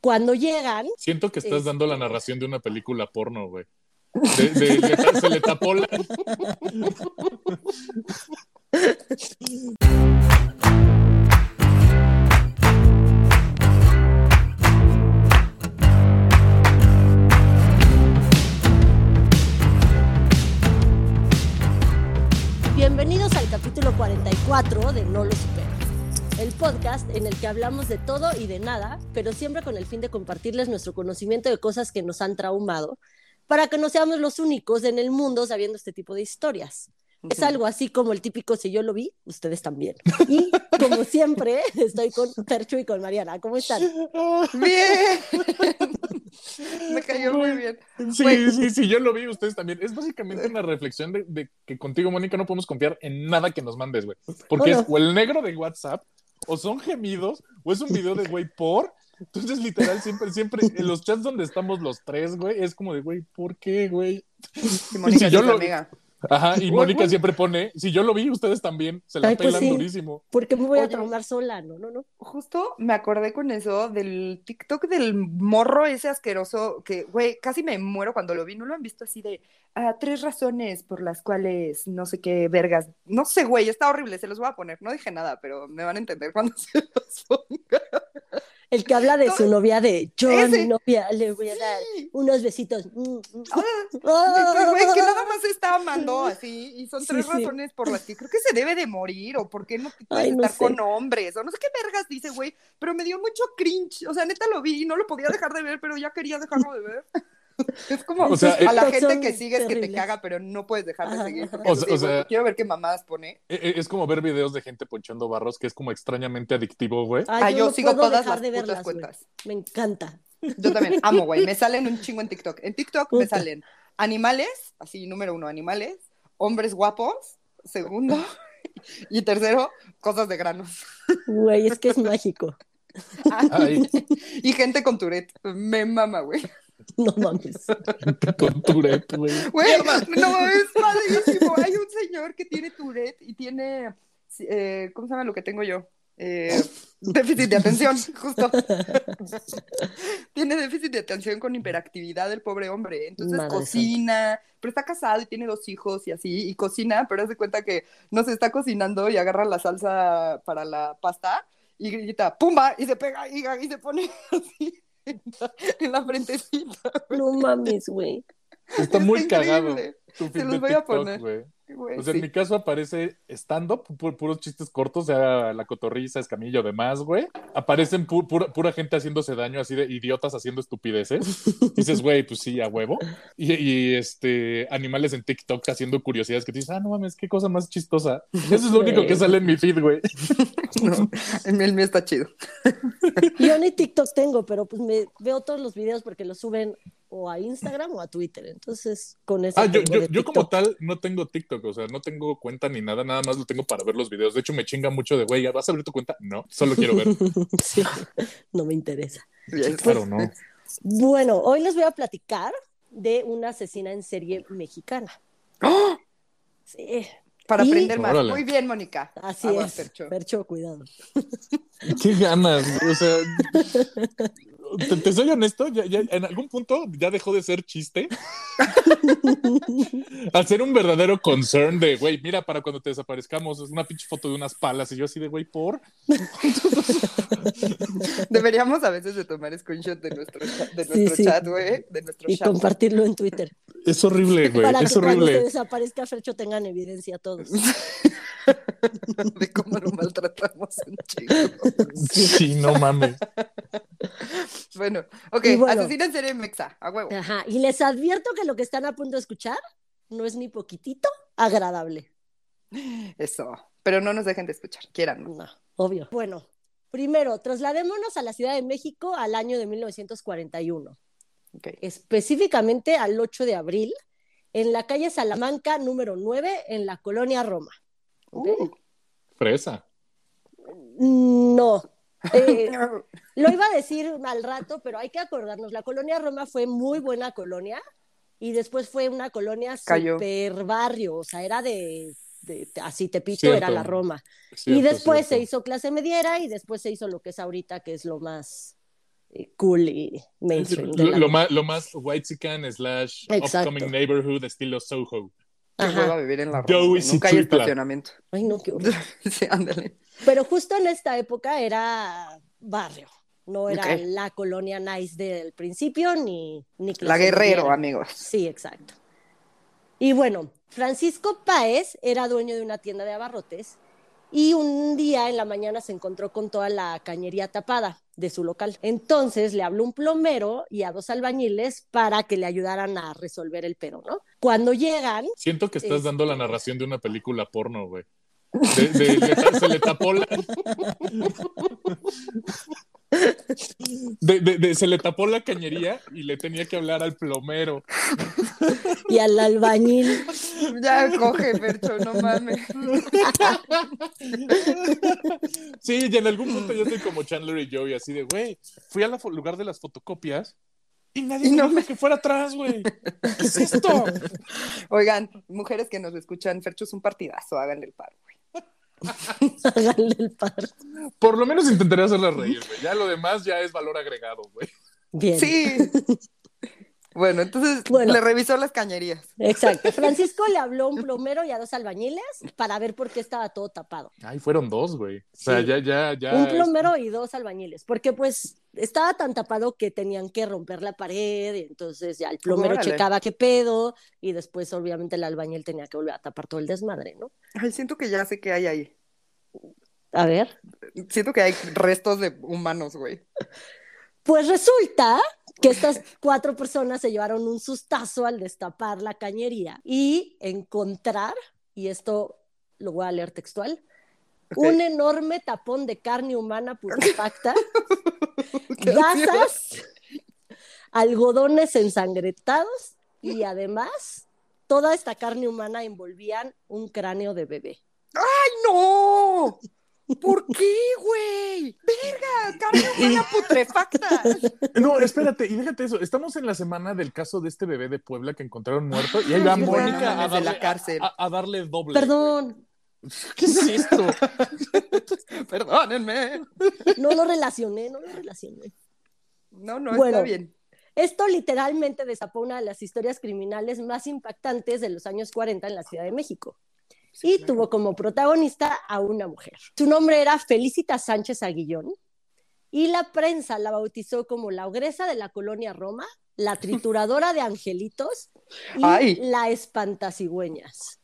cuando llegan. Siento que estás dando la narración de una película porno, güey. De, de- le- se le tapó la. Bienvenidos al capítulo 44 de No lo supero. El podcast en el que hablamos de todo y de nada, pero siempre con el fin de compartirles nuestro conocimiento de cosas que nos han traumado, para que no seamos los únicos en el mundo sabiendo este tipo de historias. Es algo así como el típico si yo lo vi, ustedes también. Y como siempre, estoy con Percho y con Mariana. ¿Cómo están? Bien. Me cayó muy bien. Sí, Güey. sí, sí, yo lo vi, ustedes también. Es básicamente una reflexión de, de que contigo, Mónica, no podemos confiar en nada que nos mandes, güey. Porque Bueno. es o el negro de WhatsApp, o son gemidos, o es un video de güey por. Entonces, literal, siempre, siempre, en los chats donde estamos los tres, güey, es como de, güey, ¿por qué, güey? Y Mónica Si yo lo- amiga. Ajá, y Mónica siempre pone, si yo lo vi, ustedes también, se la Ay, pues pelan sí. durísimo. ¿Por qué me voy a traumar sola? No, no, no. Justo me acordé con eso del TikTok del morro ese asqueroso que, güey, casi me muero cuando lo vi. ¿No lo han visto así de ah, tres razones por las cuales no sé qué vergas? No sé, güey, está horrible, se los voy a poner. No dije nada, pero me van a entender cuando se los ponga. El que habla de su novia de yo a mi novia le voy a dar unos besitos. Mm, mm. Ah, Ah. Güey, que nada más está amando así, y son Sí, tres sí. razones por las que creo que se debe de morir, o por qué no te puedes Ay, no estar sé. con hombres, o no sé qué vergas dice, güey, pero me dio mucho cringe, o sea, neta lo vi y no lo podía dejar de ver, pero ya quería dejarlo de ver. Es como O sea, a la gente que sigues que te terribles. caga, pero no puedes dejar de Ajá, seguir. O eso sea- sí, o güey, sea- quiero ver qué mamadas pone. E- e- Es como ver videos de gente ponchando barros, que es como extrañamente adictivo, güey. Ay, Ah, yo no sigo todas las de putas verlas, güey. cuentas. Me encanta. Yo también amo, güey. Me salen un chingo en TikTok. En TikTok me salen animales, así número uno, animales, hombres guapos, segundo, y tercero, cosas de granos. Güey, es que es mágico. Ay, y gente con Tourette. Me mama, güey. No mames. con Tourette, güey. Güey, no, es padrísimo. Hay un señor que tiene Tourette y tiene, eh, ¿cómo se llama lo que tengo yo? Eh, déficit de atención, justo. tiene déficit de atención con hiperactividad el pobre hombre. Entonces Madre cocina, pero está casado y tiene dos hijos y así, y cocina, pero hace cuenta que no se está cocinando y agarra la salsa para la pasta y grita ¡pumba! y se pega y, y se pone así en la, en la frentecita. No mames, güey. Está muy increíble. cagado. tu Se los de voy a TikTok, poner. güey. Güey, O sea, sí. en mi caso aparece stand-up, pu- puros chistes cortos, sea la cotorriza, escamillo, demás, güey. Aparecen pu- pura, pura gente haciéndose daño, así de idiotas haciendo estupideces. Dices, güey, pues sí, a huevo. Y, y, este, animales en TikTok haciendo curiosidades que dices, ah, no mames, qué cosa más chistosa. Eso es lo único que sale en mi feed, güey. No, el mío está chido. Yo ni TikTok tengo, pero pues me veo todos los videos porque los suben o a Instagram o a Twitter. Entonces, con eso. Ah, yo, yo, yo como tal no tengo TikTok, o sea, no tengo cuenta ni nada, nada más lo tengo para ver los videos. De hecho, me chinga mucho de, güey, ¿vas a abrir tu cuenta? No, solo quiero ver. Sí, no me interesa. Bien. Claro, no. Bueno, hoy les voy a platicar de una asesina en serie mexicana. ¡Oh! Sí, Para Y- aprender más. Órale. Muy bien, Mónica. así Aguas, es. Percho. Percho, cuidado. Qué ganas, o sea. Te, te soy honesto, ya, ya- en algún punto ya dejó de ser chiste. Al ser un verdadero concern de, güey, mira, para cuando te desaparezcamos, es una pinche foto de unas palas. Y yo así de, güey, por. Deberíamos a veces de tomar screenshot de nuestro, chat- de nuestro sí. chat, güey. De nuestro Y chat. compartirlo en Twitter. Es horrible, güey, para es que cuando se horrible. desaparezca Fercho tengan evidencia todos. De cómo lo maltratamos un chico. Sí, no mames. Bueno, ok, bueno. asesina en serie mexa, a huevo. Ajá. Y les advierto que lo que están a punto de escuchar no es ni poquitito agradable. Eso. Pero no nos dejen de escuchar, quieran. No, obvio. Bueno, primero, trasladémonos a la Ciudad de México al año de 1941, Ok. específicamente al 8 de abril, en la calle Salamanca número 9, en la colonia Roma. Uh. Fresa. No. Eh, lo iba a decir al rato, pero hay que acordarnos, la colonia Roma fue muy buena colonia y después fue una colonia Cayó. super barrio, o sea, era de, de- así Tepito Cierto. era la Roma. y Cierto, después se hizo clase mediera y después se hizo lo que es ahorita, que es lo más eh, cool y mainstream. Lo, lo más, lo más white slash Exacto. upcoming neighborhood estilo Soho. Vuelva a vivir en la Joey Roma, güey. Nunca hay estacionamiento. Ay, no, qué horror. sí, ándale. Pero justo en esta época era barrio. No era la colonia nice del principio ni, ni La Guerrero, obrera. amigos. Sí, exacto. Y bueno, Francisco Páez era dueño de una tienda de abarrotes y un día en la mañana se encontró con toda la cañería tapada de su local. Entonces le habló un plomero y a dos albañiles para que le ayudaran a resolver el pedo, ¿no? Cuando llegan, Siento que estás Este- dando la narración de una película porno, güey. De- de- ta- se le tapó la... De- se le tapó la cañería y le tenía que hablar al plomero. y al albañil, Ya coge, Percho, no mames. Sí, y en algún punto yo estoy como Chandler y Joey, así de, güey, fui al lugar de las fotocopias y nadie Y me no me- que fuera atrás, güey. ¿Qué es esto? Oigan, mujeres que nos escuchan, Fercho es un partidazo, háganle el paro. Háganle el par. Por lo menos intentaré hacerla reír, güey. Ya lo demás ya es valor agregado, güey. Bien. Sí. Bueno, entonces Bueno. le revisó las cañerías. Exacto. Francisco le habló a un plomero y a dos albañiles para ver por qué estaba todo tapado. Ay, fueron dos, güey. O sea, Sí. ya, ya, ya. un plomero y dos albañiles, porque pues estaba tan tapado que tenían que romper la pared, y entonces ya el plomero Órale. checaba qué pedo, y después obviamente el albañil tenía que volver a tapar todo el desmadre, ¿no? Ay, siento que ya sé qué hay ahí. A ver. Siento que hay restos de humanos, güey. Pues resulta que estas cuatro personas se llevaron un sustazo al destapar la cañería y encontrar, y esto lo voy a leer textual, un enorme tapón de carne humana putrefacta, Qué gasas, algodones ensangrentados y además toda esta carne humana envolvían un cráneo de bebé. ¡Ay, no! ¿Por qué, güey? ¡Verga! ¡Carne humana putrefacta! No, espérate, y déjate eso. Estamos en la semana del caso de este bebé de Puebla que encontraron muerto y ahí va Ay, no Mónica a de la darle, cárcel. a- a darle doble. Perdón, ¿Qué es esto? Perdónenme. no lo relacioné, no lo relacioné. No, no, Bueno. está bien. Esto literalmente destapó una de las historias criminales más impactantes de los años 40 en la Ciudad de México. Y tuvo como protagonista a una mujer. Su nombre era Felicita Sánchez Aguillón y la prensa la bautizó como la ogresa de la colonia Roma, la trituradora de angelitos y Ay. la espantacigüeñas.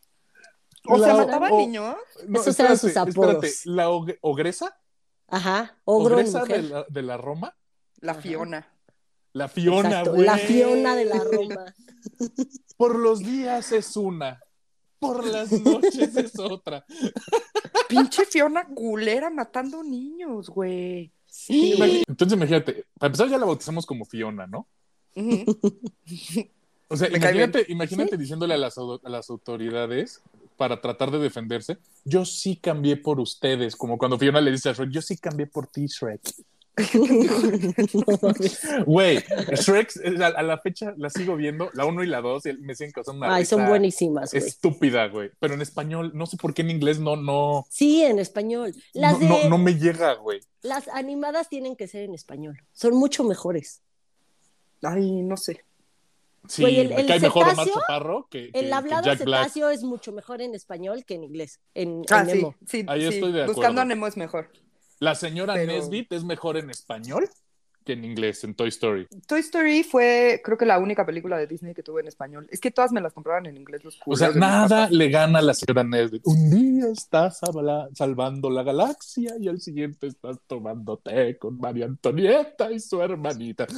O sea, La- mataba o- niños. No, Esos eran sus apodos. espérate. ¿La og- ogresa? Ajá, ogro ¿Ogresa de la, de la Roma? La Ajá. Fiona. La Fiona, Exacto, güey. la Fiona de la Roma. Por los días es una. Por las noches es otra. Pinche Fiona culera matando niños, güey. Imagi- Entonces imagínate, para empezar ya la bautizamos como Fiona, ¿no? O sea, Me imagínate, diciéndole a las, a las autoridades para tratar de defenderse, yo sí cambié por ustedes, como cuando Fiona le dice a Shrek, yo sí cambié por ti, Shrek. Güey, Shrek, eh, a, a la fecha la sigo viendo, la 1 y la 2, me siguen causando una Ay, son buenísimas, güey. estúpida, güey. Pero en español, no sé por qué en inglés no, no, Sí, en español. Las, no, de, no, no me llega, güey. las animadas tienen que ser en español. Son mucho mejores. Ay, no sé. Sí, Güey, el- me el cae mejor Omar cetáceo, Chaparro que, que- El que hablado Black. cetáceo es mucho mejor en español que en inglés. En, Ah, en sí, Nemo. sí, Ahí sí. estoy de acuerdo. Buscando a Nemo es mejor. La señora Pero- Nesbit es mejor en español en inglés, en Toy Story. Toy Story fue, creo que la única película de Disney que tuve en español. Es que todas me las compraban en inglés los O sea, nada le gana a la señora Nesbit. Un día estás habla- salvando la galaxia y al siguiente estás tomando té con María Antonieta y su hermanita.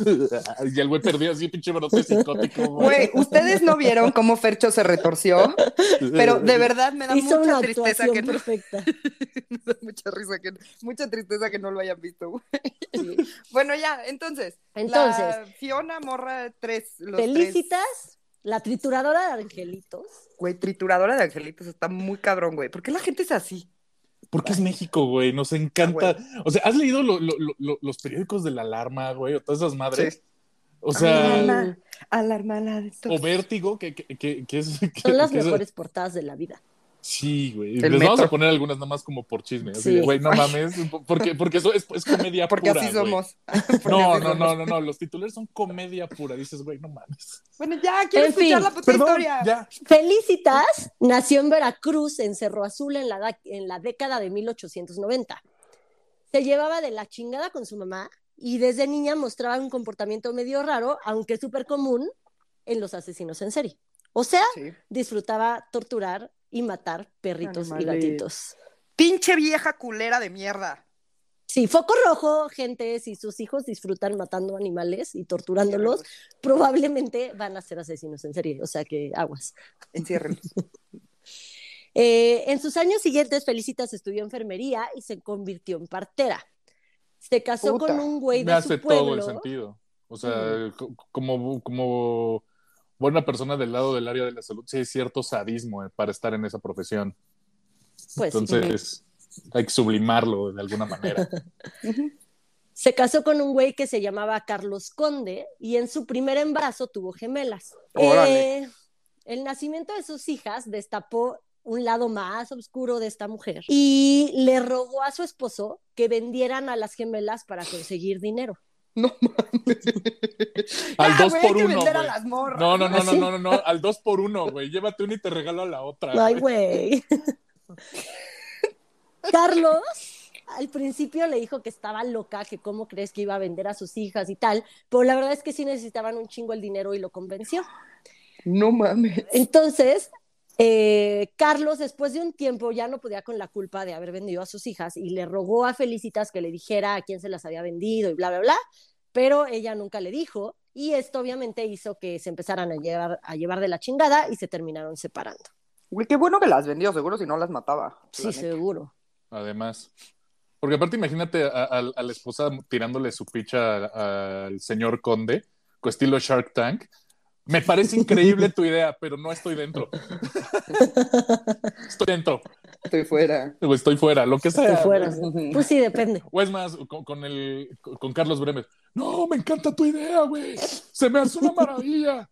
Y el güey perdió así, pinche brote psicótico, Güey, ustedes no vieron cómo Fercho se retorció, pero de verdad me da Hizo mucha una tristeza que no, perfecta. me da mucha risa que mucha tristeza que no lo hayan visto. güey. Bueno, ya, entonces. Entonces. la Fiona morra tres. Los Felicitas, la trituradora de angelitos. Güey, trituradora de angelitos está muy cabrón, güey. ¿Por qué la gente es así? Porque es México, güey. Nos encanta. O sea, ¿has leído lo- lo- lo- lo- los periódicos de la alarma, güey? O todas esas madres. Sí. O sea, Alarma, alarma de o Vértigo, que, que, que, que es. que- Son las que es- mejores portadas de la vida. Sí, güey. El Les vamos a poner algunas nada más como por chisme. Así Sí. de, güey, no mames. Porque, porque eso es, es comedia Porque pura. así güey. somos. Porque No, así no, somos. no, no, no. Los titulares son comedia pura. Dices, güey, no mames. Bueno, ya, quiero En escuchar fin, la puta Perdón, historia. ya. Felicitas nació en Veracruz, en Cerro Azul, en la, en la década de 1890. Se llevaba de la chingada con su mamá y desde niña mostraba un comportamiento medio raro, aunque súper común en los asesinos en serie. O sea, Sí. disfrutaba torturar y matar perritos y gatitos. Pinche vieja culera de mierda. Sí, foco rojo, gente, si sus hijos disfrutan matando animales y torturándolos, probablemente van a ser asesinos en serie, o sea que aguas. Enciérrenlos. Eh, en sus años siguientes, Felicitas estudió enfermería y se convirtió en partera. Se casó Puta. con un güey Me de hace su pueblo. todo el sentido. O sea, co- como, como buena persona del lado del área de la salud, sí hay cierto sadismo eh, para estar en esa profesión. Pues, sí. Entonces, hay que sublimarlo de alguna manera. Se casó con un güey que se llamaba Carlos Conde y en su primer embarazo tuvo gemelas. Eh, el nacimiento de sus hijas destapó un lado más oscuro de esta mujer y le rogó a su esposo que vendieran a las gemelas para conseguir dinero. No mames. Al Ya, dos güey, hay por que uno, vender a güey. las morras. No, no, no, no, no, no, no, al dos por uno, güey. Llévate una y te regalo a la otra. Ay, güey. Carlos al principio le dijo que estaba loca, que cómo crees que iba a vender a sus hijas y tal, pero la verdad es que sí necesitaban un chingo el dinero y lo convenció. No mames. Entonces, eh, Carlos, después de un tiempo, ya no podía con la culpa de haber vendido a sus hijas y le rogó a Felicitas que le dijera a quién se las había vendido y bla, bla, bla, pero ella nunca le dijo y esto obviamente hizo que se empezaran a llevar, a llevar de la chingada y se terminaron separando. Güey, qué bueno que las vendió, seguro si no las mataba. Sí, la seguro. Además. Porque aparte, imagínate a, a- a la esposa tirándole su picha al señor Conde, con estilo Shark Tank. Me parece increíble tu idea, pero no estoy dentro. estoy dentro, Estoy fuera. o estoy fuera, lo que sea. Estoy fuera. Pues sí, depende. O es más, con, con el, con Carlos Bremer. No, me encanta tu idea, güey. Se me hace una maravilla.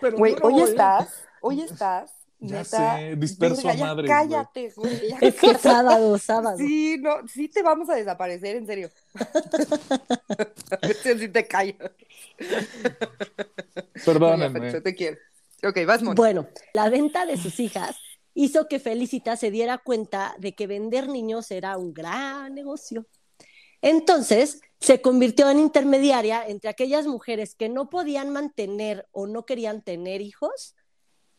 Pero Güey, no hoy voy. estás, hoy estás, Ya neta. sé, disperso a ya. Cállate, güey. ya Es que es sábado, sábado. Sí, no, sí te vamos a desaparecer, en serio. Así te callas. Perdónenme. Yo te quiero. Ok, vas. Bueno, la venta de sus hijas hizo que Felicita se diera cuenta de que vender niños era un gran negocio. Entonces, se convirtió en intermediaria entre aquellas mujeres que no podían mantener o no querían tener hijos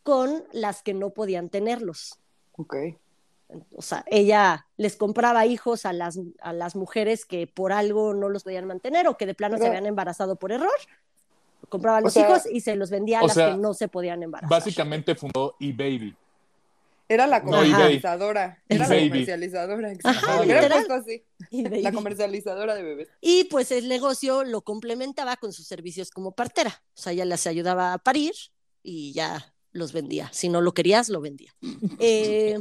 con las que no podían tenerlos. Ok. O sea, ella les compraba hijos a las, a las mujeres que por algo no los podían mantener o que de plano se Pero- habían embarazado por error. Compraba O los sea- hijos y se los vendía a las sea, que no se podían embarazar. Básicamente fundó eBaby. Era la No, comercializadora. Era la comercializadora. Ajá, así. La comercializadora de bebés. Y pues el negocio lo complementaba con sus servicios como partera. O sea, ella les ayudaba a parir y ya los vendía. Si no lo querías, lo vendía. Eh,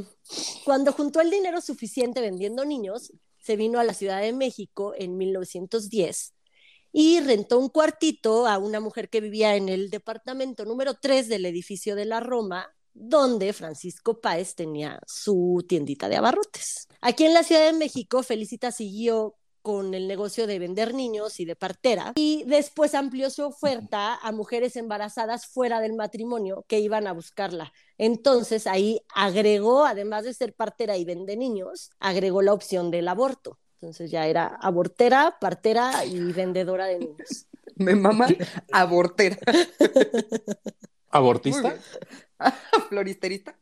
cuando juntó el dinero suficiente vendiendo niños, se vino a la Ciudad de México en 1910 y rentó un cuartito a una mujer que vivía en el departamento número 3 del edificio de la Roma, donde Francisco Páez tenía su tiendita de abarrotes. Aquí en la Ciudad de México, Felicita siguió con el negocio de vender niños y de partera y después amplió su oferta a mujeres embarazadas fuera del matrimonio que iban a buscarla. Entonces ahí agregó, además de ser partera y vende niños, agregó la opción del aborto. Entonces ya era abortera, partera y vendedora de niños. Me mama abortera. ¿Abortista? Floristerista.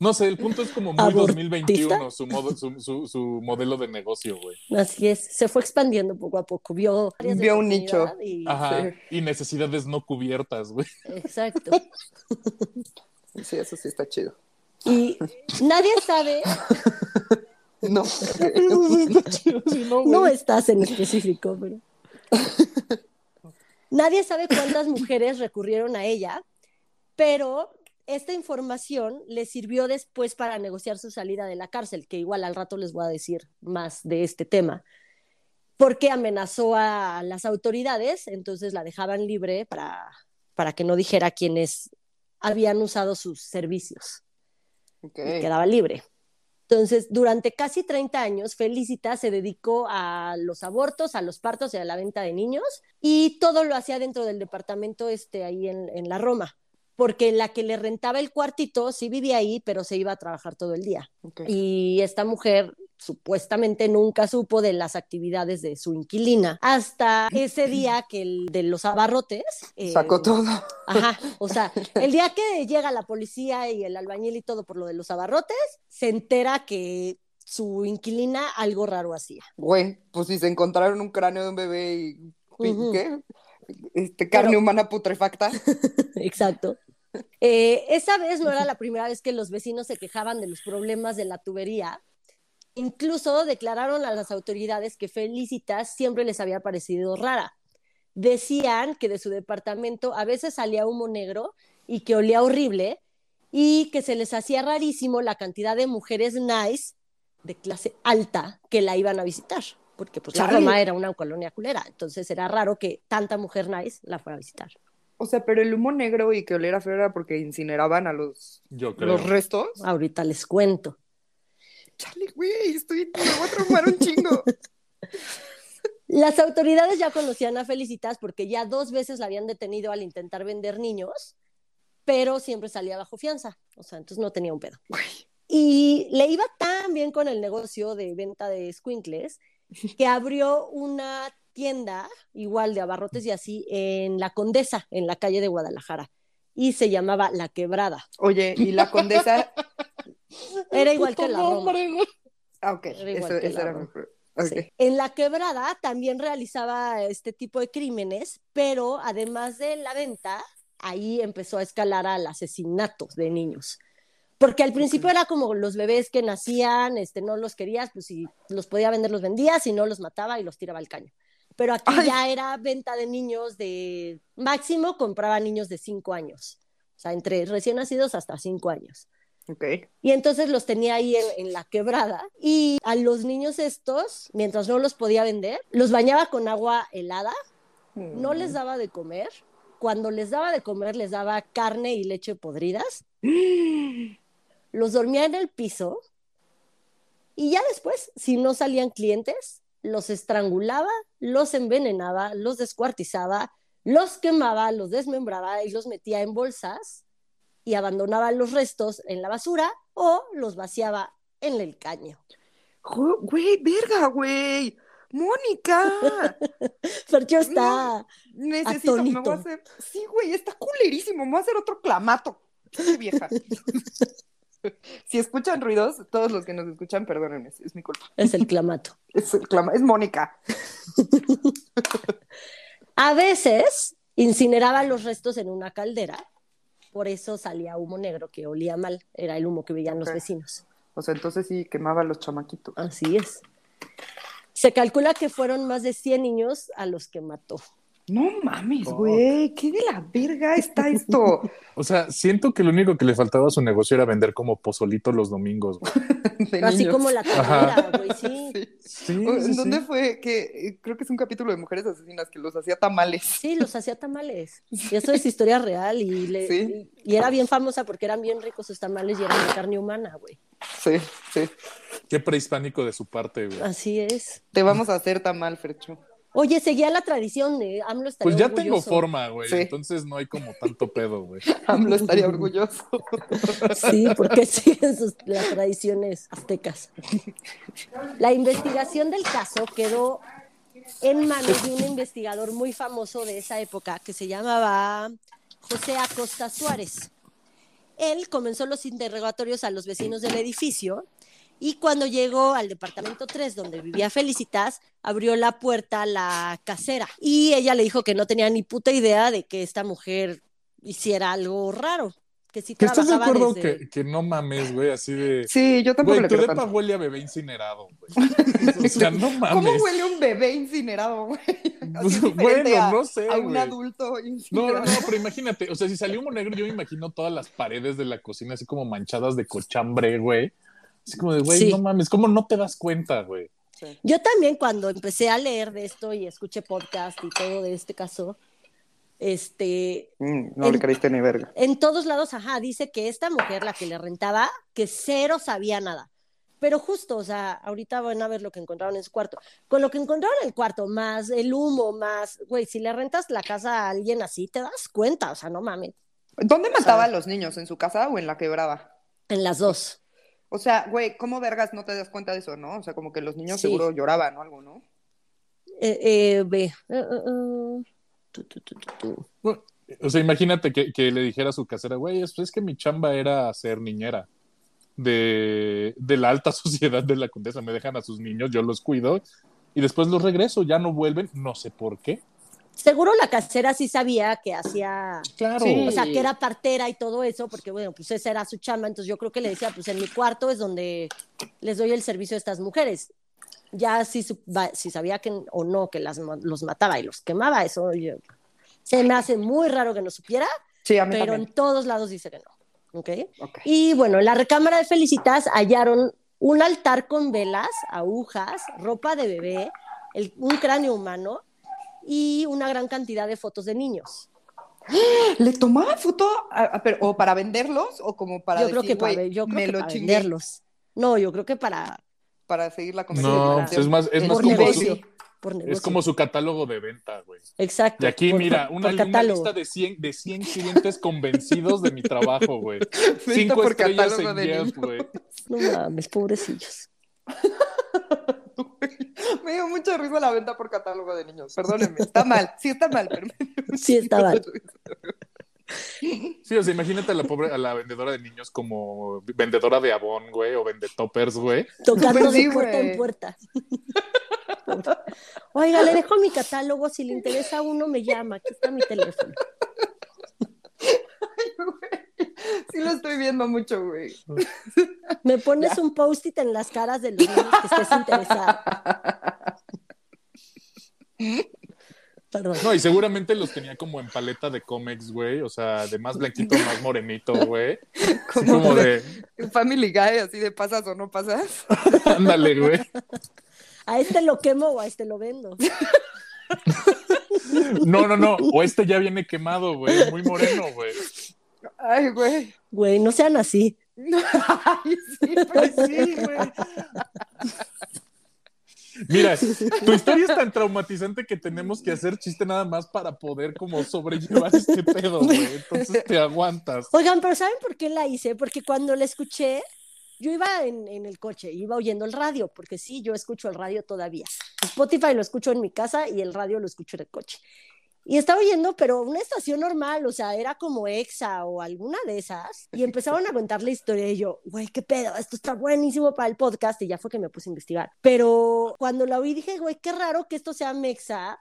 No sé, el punto es como muy ¿Abortista? 2021 su, modo, su, su, su modelo de negocio, güey. Así es, se fue expandiendo poco a poco, vio, Vio un nicho. y- Ajá. Y necesidades no cubiertas, güey. Exacto. Sí, eso sí está chido. Y nadie sabe, No. No estás en específico, pero nadie sabe cuántas mujeres recurrieron a ella, pero esta información le sirvió después para negociar su salida de la cárcel, que igual al rato les voy a decir más de este tema, porque amenazó a las autoridades, entonces la dejaban libre para, para que no dijera quiénes habían usado sus servicios. Y quedaba libre. Entonces, durante casi 30 años, Felicita se dedicó a los abortos, a los partos y a la venta de niños, y todo lo hacía dentro del departamento este, ahí en, en la Roma, porque la que le rentaba el cuartito sí vivía ahí, pero se iba a trabajar todo el día. Y esta mujer supuestamente nunca supo de las actividades de su inquilina hasta ese día que el de los abarrotes eh, Sacó todo. Ajá, o sea, el día que llega la policía y el albañil y todo por lo de los abarrotes, se entera que su inquilina algo raro hacía. Güey, pues si se encontraron un cráneo de un bebé y. Este, carne Pero- humana putrefacta. Exacto. Eh, esa vez no era la primera vez que los vecinos se quejaban de los problemas de la tubería. Incluso declararon a las autoridades que Felicitas siempre les había parecido rara. Decían que de su departamento a veces salía humo negro y que olía horrible y que se les hacía rarísimo la cantidad de mujeres nice de clase alta que la iban a visitar, porque pues la. Roma era una colonia culera, entonces era raro que tanta mujer nice la fuera a visitar. O sea, pero el humo negro y que oliera feo era porque incineraban a los, Yo creo. los restos. Ahorita les cuento. Chale, güey, estoy, me voy a traumar un chingo. Las autoridades ya conocían a Felicitas porque ya dos veces la habían detenido al intentar vender niños, pero siempre salía bajo fianza, o sea, entonces no tenía un pedo. Y le iba tan bien con el negocio de venta de squinkles que abrió una tienda igual de abarrotes y así en La Condesa, en la calle de Guadalajara, y se llamaba La Quebrada. Oye, y la condesa. Era igual que la Roma. Ah, ok. Era igual Eso, que eso la era Roma. mi- ok. Sí. En la quebrada también realizaba este tipo de crímenes, pero además de la venta, ahí empezó a escalar al asesinato de niños. Porque al principio era como los bebés que nacían, este, no los querías, pues si los podía vender, los vendía, si no los mataba y los tiraba al caño. Pero aquí Ay. ya era venta de niños de máximo, compraba niños de cinco años. O sea, entre recién nacidos hasta cinco años. Y entonces los tenía ahí en, en la quebrada. Y a los niños estos, mientras no los podía vender, los bañaba con agua helada, no les daba de comer. Cuando les daba de comer, les daba carne y leche podridas. Los dormía en el piso. Y ya después, si no salían clientes, los estrangulaba, los envenenaba, los descuartizaba, los quemaba, los desmembraba y los metía en bolsas y abandonaba los restos en la basura o los vaciaba en el caño. Güey, verga, güey. Mónica, Fercho está. necesito, me voy a hacer. Sí, güey, está culerísimo. Me voy a hacer otro clamato. Qué vieja. si escuchan ruidos, todos los que nos escuchan, perdónenme, es mi culpa. Es el clamato. Es, el clama- es Mónica. A veces incineraba los restos en una caldera, por eso salía humo negro que olía mal, era el humo que veían los vecinos. O sea, entonces sí quemaba a los chamaquitos. Así es. Se calcula que fueron más de 100 niños a los que mató. No mames, güey. ¿Qué de la verga está esto? O sea, siento que lo único que le faltaba a su negocio era vender como pozolito los domingos, Así niños. como la tablera, güey, sí. Sí. Sí, O- sí, ¿En dónde sí. fue? Que eh, creo que es un capítulo de Mujeres Asesinas que los hacía tamales. Sí, los hacía tamales. Y eso es historia real. Y, le- Sí. y, y era bien famosa porque eran bien ricos sus tamales y eran de carne humana, güey. Sí, sí. Qué prehispánico de su parte, güey. Así es. Te vamos a hacer tamal, Fercho. Oye, seguía la tradición de AMLO estaría Pues ya tengo forma, güey. Sí. Entonces no hay como tanto pedo, güey. AMLO estaría orgulloso. Sí, porque siguen sus, las tradiciones aztecas. La investigación del caso quedó en manos de un investigador muy famoso de esa época que se llamaba José Acosta Suárez. Él comenzó los interrogatorios a los vecinos del edificio y cuando llegó al departamento 3 donde vivía Felicitas, abrió la puerta a la casera y ella le dijo que no tenía ni puta idea de que esta mujer hiciera algo raro, que sí ¿Que estás de acuerdo desde- que, que no mames, güey? Así de. Sí, yo tampoco Güey, tu creo depa tanto. huele a bebé incinerado, güey. O sea, no mames. ¿Cómo huele un bebé incinerado, güey? Pues, bueno, a, no sé, a un güey. adulto No, incinerado. no, no, pero imagínate, o sea, si salió humo negro, yo me imagino todas las paredes de la cocina así como manchadas de cochambre, güey. Así como de, güey, Sí. no mames, ¿cómo no te das cuenta, güey? Yo también cuando empecé a leer de esto y escuché podcast y todo de este caso, Este, Mm, no le En- creíste ni verga. en todos lados, ajá, dice que esta mujer, la que le rentaba, que cero sabía nada. Pero justo, o sea, ahorita van a ver lo que encontraron en su cuarto. Con lo que encontraron en el cuarto, más el humo, más, güey, si le rentas la casa a alguien así, te das cuenta, o sea, no mames, ¿Dónde mataba a los niños? ¿En su casa o en la quebrada? en las dos. O sea, güey, ¿cómo vergas no te das cuenta de eso, no? O sea, como que los niños Sí. seguro lloraban o algo, ¿no? Eh, eh, ve. eh, eh, eh. Tu, tu, tu, tu, tu. Bueno, O sea, imagínate que, que le dijera a su casera, güey, es, es que mi chamba era ser niñera de, de la alta sociedad de la condesa. Me dejan a sus niños, yo los cuido y después los regreso. Ya no vuelven, no sé por qué. Seguro la casera sí sabía que hacía, Claro. Sí. o sea, que era partera y todo eso, porque bueno, pues esa era su chamba, entonces yo creo que le decía, pues en mi cuarto es donde les doy el servicio a estas mujeres. Ya si, si sabía que o no que las, los mataba y los quemaba, eso yo- se me hace muy raro que no supiera, Sí, a mí pero en también. todos lados dice que no. ¿ok? Ok. Y bueno, en la recámara de Felicitas hallaron un altar con velas, agujas, ropa de bebé, el- un cráneo humano y una gran cantidad de fotos de niños. ¿Le tomaba foto a- a- pero- o para venderlos o como para yo creo que para, yo creo me que lo para venderlos. No, yo creo que para para seguir la No, conversación? pues es más, es más como negocio, su, por es como su catálogo de venta, güey. Exacto. Y aquí, por- mira, una, una lista de 100, de 100 clientes convencidos de mi trabajo, güey. Cinco por estrellas catálogo en de Yelp, güey. No mames, pobrecillos. Me dio mucha risa la venta por catálogo de niños. Perdónenme. Está mal. Sí está mal, pero me dio Sí está mal. Sí, o sea, imagínate a la pobre, a la vendedora de niños como vendedora de Avon, güey, o vende toppers, güey. Tocando sí, de puerta güey. en puerta. Oiga, le dejo mi catálogo, si le interesa uno me llama, aquí está mi teléfono. Sí lo estoy viendo mucho, güey. Me pones un post-it en las caras de los niños que estés interesado. Perdón. No, y seguramente los tenía como en paleta de cómics, güey. O sea, de más blanquito, más morenito, güey. Así Como como de, Family Guy, así de pasas o no pasas. ándale, güey. ¿A este lo quemo o a este lo vendo? No, no, no. O este ya viene quemado, güey. Muy moreno, güey. Ay, güey. Güey, no sean así. Ay, sí, pues sí, güey. Mira, tu historia es tan traumatizante que tenemos que hacer chiste nada más para poder como sobrellevar este pedo, güey. Entonces te aguantas. Oigan, pero ¿saben por qué la hice? Porque cuando la escuché, yo iba en, en el coche, iba oyendo el radio, porque sí, yo escucho el radio todavía. Spotify lo escucho en mi casa y el radio lo escucho en el coche. Y estaba oyendo, pero una estación normal, o sea, era como EXA o alguna de esas. Y empezaron a contar la historia y yo, güey, qué pedo, esto está buenísimo para el podcast. Y ya fue que me puse a investigar. Pero cuando la oí dije, güey, qué raro que esto sea Mexa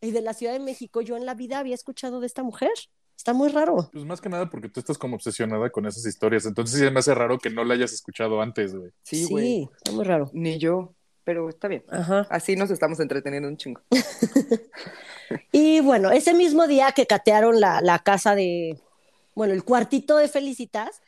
y de la Ciudad de México. Yo en la vida había escuchado de esta mujer. Está muy raro. Pues más que nada porque tú estás como obsesionada con esas historias. Entonces sí me hace raro que no la hayas escuchado antes, güey. Sí, güey. está muy raro. Ni yo, pero está bien. Ajá. Así nos estamos entreteniendo un chingo. Y bueno, ese mismo día que catearon la, la casa de, bueno, el cuartito de Felicitas,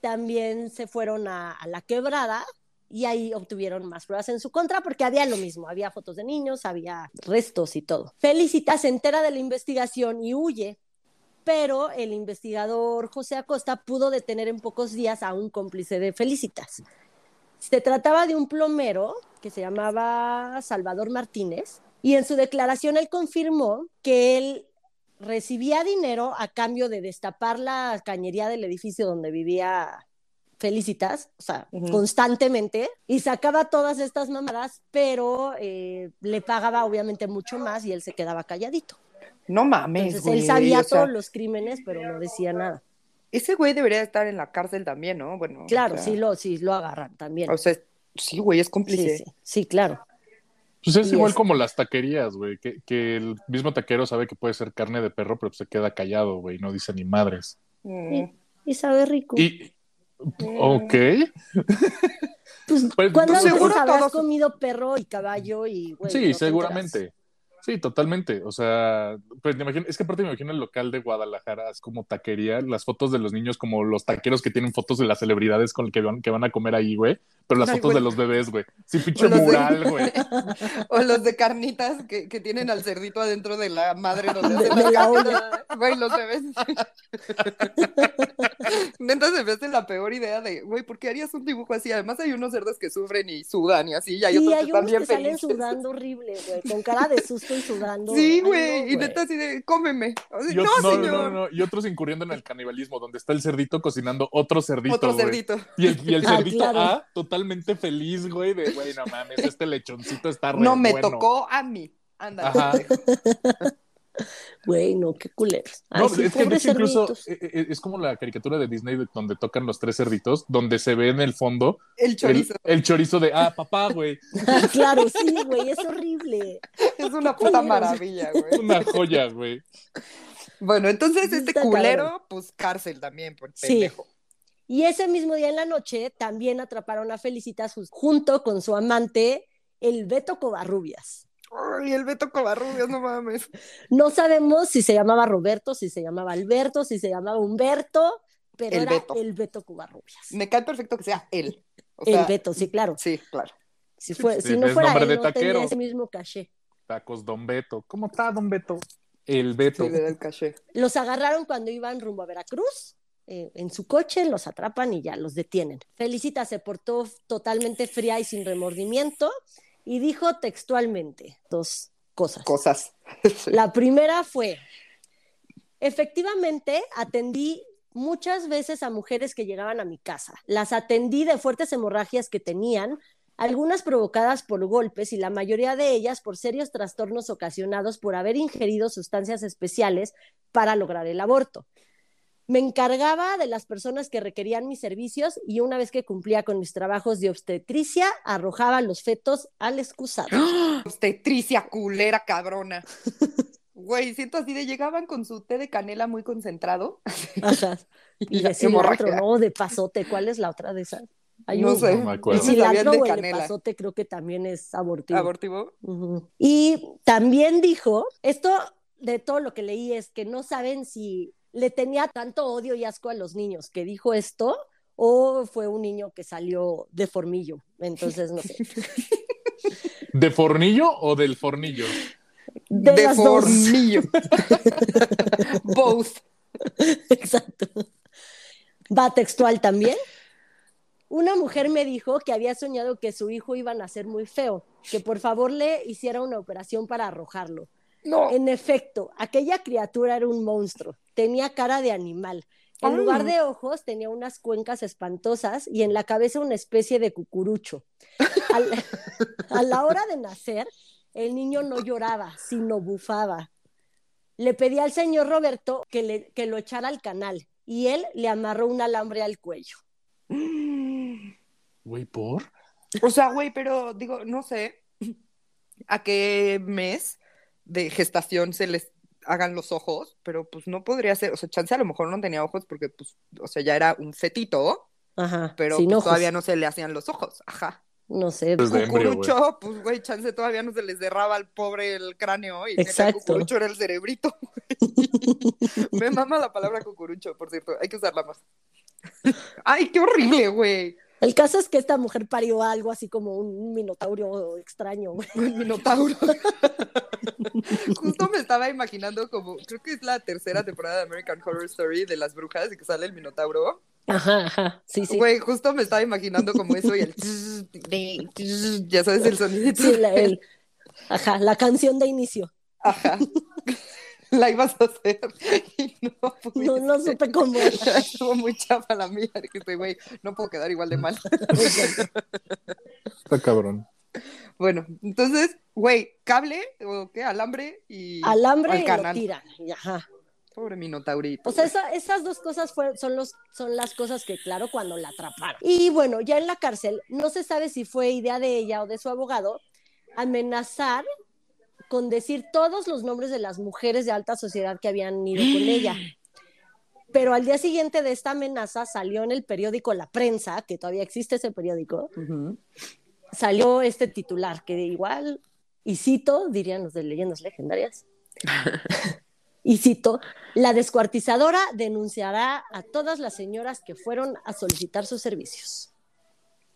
también se fueron a, a la quebrada y ahí obtuvieron más pruebas en su contra porque había lo mismo, había fotos de niños, había restos y todo. Felicitas se entera de la investigación y huye, pero el investigador José Acosta pudo detener en pocos días a un cómplice de Felicitas. Se trataba de un plomero que se llamaba Salvador Martínez y en su declaración él confirmó que él recibía dinero a cambio de destapar la cañería del edificio donde vivía Felicitas, o sea, constantemente, y sacaba todas estas mamadas, pero eh, le pagaba obviamente mucho más y él se quedaba calladito. No mames, Entonces güey. él sabía o sea, todos los crímenes, pero no decía nada. Ese güey debería estar en la cárcel también, ¿no? Bueno. Claro, o sea, sí lo, sí lo agarran también. O sea, sí, güey, es cómplice. Sí, sí, sí, claro. Pues es Y igual es- como las taquerías, güey. Que, que el mismo taquero sabe que puede ser carne de perro, pero se queda callado, güey. No dice ni madres. Mm. Y sabe rico. Y. Ok. Pues, Pues, ¿Cuántas seguro veces habrás todos- comido perro y caballo y güey, Sí, no seguramente. Sí, totalmente. O sea, pues me imagino, es que aparte me imagino el local de Guadalajara, es como taquería, las fotos de los niños como los taqueros que tienen fotos de las celebridades con el que van, que van a comer ahí, güey. Pero las Ay, fotos güey. de los bebés, güey. Sí, pinche de- mural, güey. O los de carnitas que, que tienen al cerdito adentro de la madre donde De- hacen la. Güey, los bebés. Neta se me hace la peor idea de, güey, ¿por qué harías un dibujo así? Además hay unos cerdos que sufren y sudan y así, y hay Sí, otros que hay están unos bien que salen sudando horrible, güey, con cara de susto y sudando. Sí, güey, no, y neta así de, cómeme. Así, Y no, no, señor. no, no, y otros incurriendo en el canibalismo, donde está el cerdito cocinando otro cerdito, Otro güey. cerdito. Y el, y el Ah, cerdito claro. A, totalmente feliz, güey, de, güey, no mames, este lechoncito está re No me bueno. tocó a mí. Anda. Ajá. Güey, no, qué culeros. Ay, No, sí, es que incluso eh, eh, es como la caricatura de Disney de- donde tocan los tres cerditos, donde se ve en el fondo El chorizo. el chorizo de, ah, papá, güey, claro, sí, güey, es horrible. Es una puta culeros. maravilla, güey. una joya, güey. Bueno, entonces este culero, pues cárcel también, por Sí. pendejo. Y ese mismo día en la noche también atraparon a Felicitas junto con su amante, el Beto Covarrubias. Ay, el Beto Covarrubias, no mames. No sabemos si se llamaba Roberto, si se llamaba Alberto, si se llamaba Humberto, pero El era Beto. el Beto Covarrubias. Me cae perfecto que sea él. O el sea, Beto, sí, claro. Sí, claro. Si, fue, Sí, si no fuera nombre él, de no taquero. tenía ese mismo caché. Tacos Don Beto. ¿Cómo está Don Beto? El Beto. Sí, el caché. Los agarraron cuando iban rumbo a Veracruz. eh, en su coche los atrapan y ya los detienen. Felicita se portó totalmente fría y sin remordimiento y dijo textualmente dos cosas. Cosas. Sí. La primera fue, efectivamente, atendí muchas veces a mujeres que llegaban a mi casa. Las atendí de fuertes hemorragias que tenían, algunas provocadas por golpes y la mayoría de ellas por serios trastornos ocasionados por haber ingerido sustancias especiales para lograr el aborto. Me encargaba de las personas que requerían mis servicios y una vez que cumplía con mis trabajos de obstetricia, arrojaba los fetos al excusado. Obstetricia culera cabrona. Güey, siento así de llegaban con su té de canela muy concentrado. Ajá. Y la de cilantro. ¿no? De pasote. ¿Cuál es la otra de esas? Hay No un- sé. No me El cilantro de o el canela. pasote creo que también es abortivo. Abortivo. Y también dijo, esto de todo lo que leí es que no saben si le tenía tanto odio y asco a los niños que dijo esto o fue un niño que salió de formillo. Entonces, no sé. ¿De fornillo o del fornillo? De, De fornillo. Both. Exacto. Va textual también. Una mujer me dijo que había soñado que su hijo iba a nacer muy feo, que por favor le hiciera una operación para arrojarlo. No. En efecto, aquella criatura era un monstruo, tenía cara de animal. En Ay. lugar de ojos tenía unas cuencas espantosas y en la cabeza una especie de cucurucho. Al- a la hora de nacer, el niño no lloraba, sino bufaba. Le pedí al señor Roberto que, le- que lo echara al canal y él le amarró un alambre al cuello. Güey, ¿por? O sea, güey, pero digo, no sé a qué mes de gestación se les hagan los ojos, pero pues no podría ser, o sea, chance a lo mejor no tenía ojos porque pues, o sea, ya era un fetito, Ajá, pero sin pues, ojos. todavía no se le hacían los ojos, ajá. No sé. Pues güey. Cucurucho, pues güey, chance todavía no se les derraba al pobre el cráneo y Exacto. cucurucho era el cerebrito. Me mama la palabra cucurucho, por cierto, hay que usarla más. Ay, qué horrible, güey. El caso es que esta mujer parió algo así como un minotauro extraño. güey. Un minotauro. Justo me estaba imaginando como, creo que es la tercera temporada de American Horror Story de las brujas y que sale el minotauro. Ajá, ajá. Sí, sí. Güey, justo me estaba imaginando como eso y el ya sabes el sonidito. Sí, la, el- ajá, la canción de inicio. Ajá. La ibas a hacer y no No, pudiste. no supe cómo. Estuvo muy chafa la mía. Dijiste, güey, no puedo quedar igual de mal. Está cabrón. Bueno, entonces, güey, cable o qué, alambre y Alambre al y lo tiran. y Ajá. Pobre minotaurito. O sea, esa- esas dos cosas son, los, son las cosas que, claro, cuando la atraparon. Y bueno, ya en la cárcel, no se sabe si fue idea de ella o de su abogado amenazar con decir todos los nombres de las mujeres de alta sociedad que habían ido con ella. Pero al día siguiente de esta amenaza salió en el periódico La Prensa, que todavía existe ese periódico, salió este titular, que igual y cito, dirían los de leyendas legendarias, y cito, la descuartizadora denunciará a todas las señoras que fueron a solicitar sus servicios.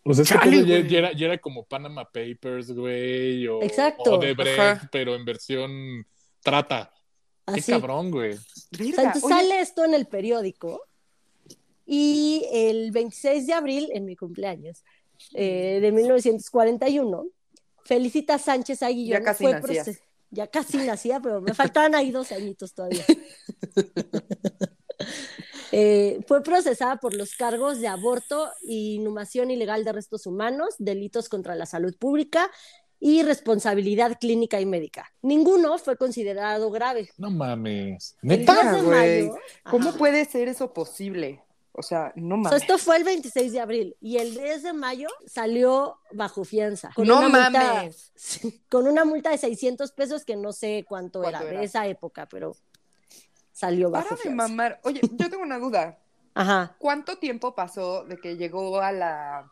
Pues ese Chale, ya, ya era, ya era como Panama Papers, güey, o, Exacto. o de Brecht, Ajá. pero en versión trata. Qué Así. cabrón, güey. O sea, Verga, entonces oye, sale esto en el periódico y el 26 de abril, en mi cumpleaños eh, de 1941, Felicita Sánchez Aguillón Ya casi fue Ya casi nacía, pero me faltaban ahí dos añitos todavía. Eh, fue procesada por los cargos de aborto, inhumación ilegal de restos humanos, delitos contra la salud pública y responsabilidad clínica y médica. Ninguno fue considerado grave. No mames. ¿Neta? 10 de güey. ¿Cómo ajá. puede ser eso posible? O sea, no mames. esto fue el 26 de abril y el 10 de mayo salió bajo fianza. No una mames. con una multa de 600 pesos que no sé cuánto, ¿Cuánto era, era? de esa época, pero salió Para de mamar. Oye, yo tengo una duda. Ajá. ¿Cuánto tiempo pasó de que llegó a la,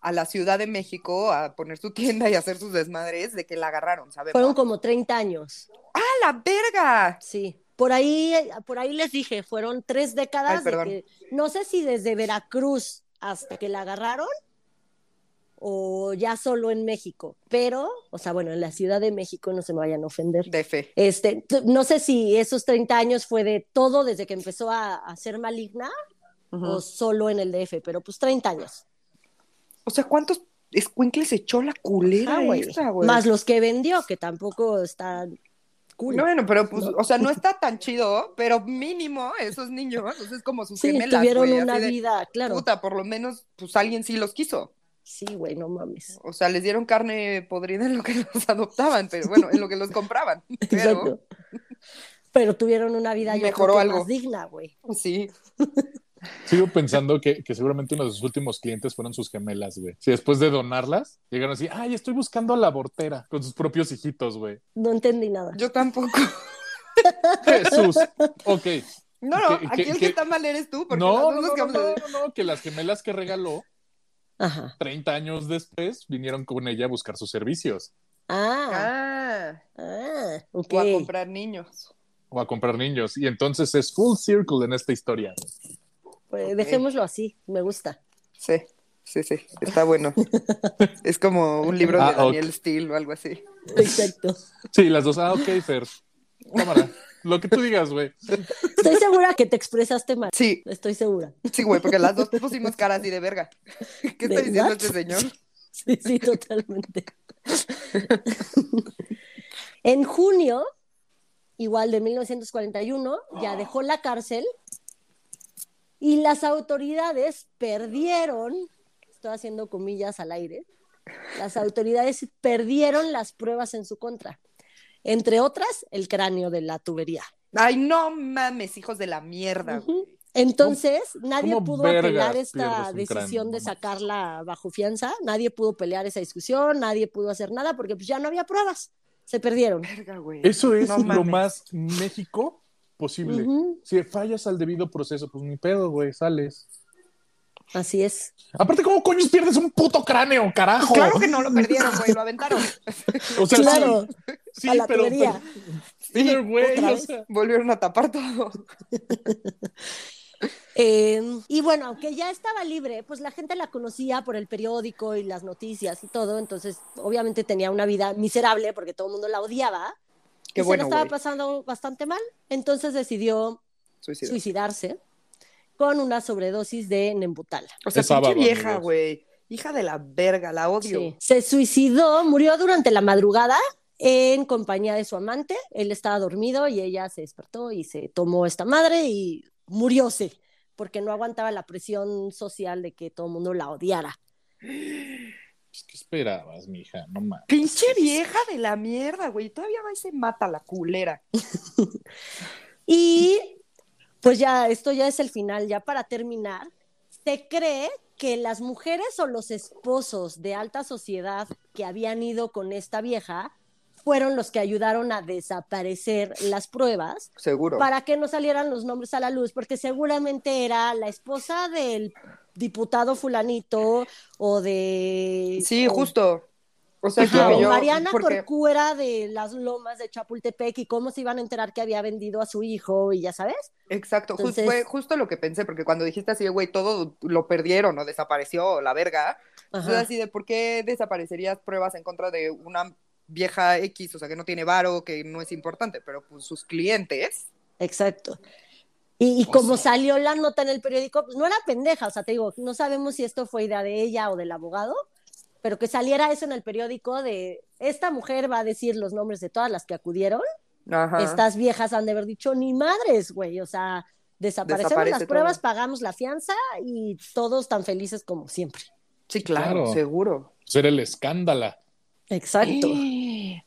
a la Ciudad de México a poner su tienda y hacer sus desmadres de que la agarraron, ¿sabemos? Fueron como 30 años. ¡Ah, la verga! Sí. Por ahí, por ahí les dije, fueron tres décadas Ay, de que, no sé si desde Veracruz hasta que la agarraron o ya solo en México, pero, o sea, bueno, en la Ciudad de México no se me vayan a ofender. De fe. Este, no sé si esos 30 años fue de todo desde que empezó a, a ser maligna o solo en el DF, pero pues 30 años. O sea, ¿cuántos escuincles echó la culera Ah, güey. esta, güey? Más los que vendió, que tampoco está cool. No, bueno, pero pues, o sea, no está tan chido, pero mínimo esos niños, o sea, es como sus sí, gemelas, tuvieron una de, vida, claro. Puta, por lo menos, pues alguien sí los quiso. Sí, güey, no mames. O sea, les dieron carne podrida en lo que los adoptaban, pero bueno, en lo que los compraban. Pero, Exacto. Pero tuvieron una vida yo Mejoró que algo. más digna, güey. sí. Sigo pensando que, que seguramente uno de sus últimos clientes fueron sus gemelas, güey. Si después de donarlas, llegaron así, ay, estoy buscando a la abortera con sus propios hijitos, güey. No entendí nada. Yo tampoco. Jesús. Ok. No, no, ¿Qué- aquí el que está mal eres tú, porque No, no, no, que las gemelas que regaló Ajá. 30 años después vinieron con ella a buscar sus servicios Ah, Ah, ah, ok. o a comprar niños. o a comprar niños. Y entonces es full circle en esta historia. Pues dejémoslo así, me gusta. Sí, sí, sí, está bueno. es como un libro de Ah. Daniel Steele o algo así. Exacto. Sí, las dos. Ah, ok, Fer. Cámara. Lo que tú digas, güey. Estoy segura que te expresaste mal. Sí, Estoy segura. sí, güey, porque las dos pusimos cara así de verga. ¿Qué está ¿De diciendo este señor? Sí, sí, totalmente. en junio, igual de 1941, ya dejó la cárcel y las autoridades perdieron, estoy haciendo comillas al aire, las autoridades perdieron las pruebas en su contra. Entre otras, el cráneo de la tubería. Ay, no mames, hijos de la mierda. Entonces, nadie cómo pudo apelar esta decisión cráneo? de sacarla bajo fianza, nadie pudo pelear esa discusión, nadie pudo hacer nada porque pues ya no había pruebas, se perdieron. Verga, güey. Eso es No lo mames. más México posible. Si fallas al debido proceso, pues ni pedo, güey, sales. Así es. Aparte, ¿cómo coños pierdes un puto cráneo, carajo? Claro que no lo perdieron, güey, lo aventaron. O sea, claro, sí, sí, a la pero, pero- o vez. sea, Volvieron a tapar todo. Eh, y bueno, aunque ya estaba libre, pues la gente la conocía por el periódico y las noticias y todo, entonces obviamente tenía una vida miserable porque todo el mundo la odiaba. Qué y se bueno, la estaba güey. pasando bastante mal, entonces decidió suicidarse con una sobredosis de Nembutal. O sea, pinche vieja, güey. Hija de la verga, la odio. Sí. Se suicidó, murió durante la madrugada en compañía de su amante. Él estaba dormido y ella se despertó y se tomó esta madre y murióse porque no aguantaba la presión social de que todo el mundo la odiara. pues, ¿qué esperabas, mija? No mames. Pinche vieja de la mierda, güey. Todavía va y se mata la culera. Y pues ya, esto ya es el final, ya para terminar, se cree que las mujeres o los esposos de alta sociedad que habían ido con esta vieja fueron los que ayudaron a desaparecer las pruebas Seguro. para que no salieran los nombres a la luz, porque seguramente era la esposa del diputado fulanito o de... Sí, o- justo. O sea, Ajá, que yo, Mariana porque- Corcuera de las lomas de Chapultepec y cómo se iban a enterar que había vendido a su hijo y ya sabes. Exacto, Entonces- fue justo lo que pensé, porque cuando dijiste así, güey, todo lo perdieron o desapareció la verga, Ajá. así de por qué desaparecerías pruebas en contra de una vieja X, o sea, que no tiene varo, que no es importante, pero pues sus clientes. Exacto. Y, y Pues como salió la nota en el periódico, pues no era pendeja, o sea, te digo, no sabemos si esto fue idea de ella o del abogado, pero que saliera eso en el periódico de esta mujer va a decir los nombres de todas las que acudieron, Ajá. estas viejas han de haber dicho ni madres, güey, o sea, desaparecemos Desaparece las pruebas, todo. pagamos la fianza y todos tan felices como siempre. Sí, claro, Claro. seguro. Pues era el escándalo. Exacto.